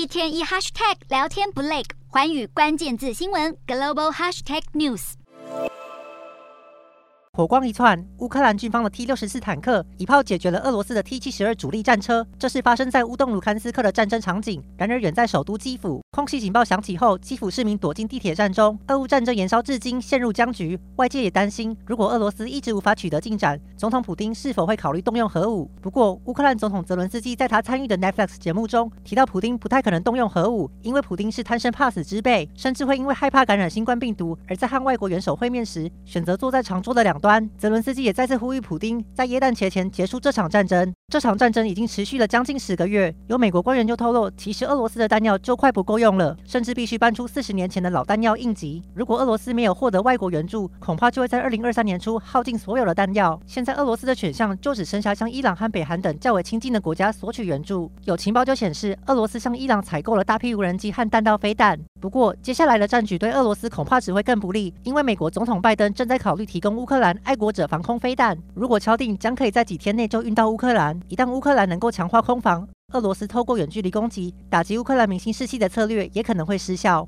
一天一 hashtag 聊天不累，环宇关键字新闻 global hashtag news。火光一窜，乌克兰军方的 T 六十四坦克一炮解决了俄罗斯的 T 七十二主力战车。这是发生在乌东卢甘斯克的战争场景。然而，远在首都基辅，空袭警报响起后，基辅市民躲进地铁站中。俄乌战争延烧至今，陷入僵局。外界也担心，如果俄罗斯一直无法取得进展，总统普丁是否会考虑动用核武？不过，乌克兰总统泽伦斯基在他参与的 Netflix 节目中提到，普丁不太可能动用核武，因为普丁是贪生怕死之辈，甚至会因为害怕感染新冠病毒，而在和外国元首会面时选择坐在长桌的两端。泽伦斯基也再次呼吁普丁在耶诞节前结束这场战争。这场战争已经持续了将近十个月。有美国官员就透露，其实俄罗斯的弹药就快不够用了，甚至必须搬出四十年前的老弹药应急。如果俄罗斯没有获得外国援助，恐怕就会在二零二三年初耗尽所有的弹药。现在俄罗斯的选项就只剩下向伊朗和北韩等较为亲近的国家索取援助。有情报就显示，俄罗斯向伊朗采购了大批无人机和弹道飞弹。不过，接下来的战局对俄罗斯恐怕只会更不利，因为美国总统拜登正在考虑提供乌克兰爱国者防空飞弹。如果敲定，将可以在几天内就运到乌克兰。一旦乌克兰能够强化空防，俄罗斯透过远距离攻击打击乌克兰明星士气的策略也可能会失效。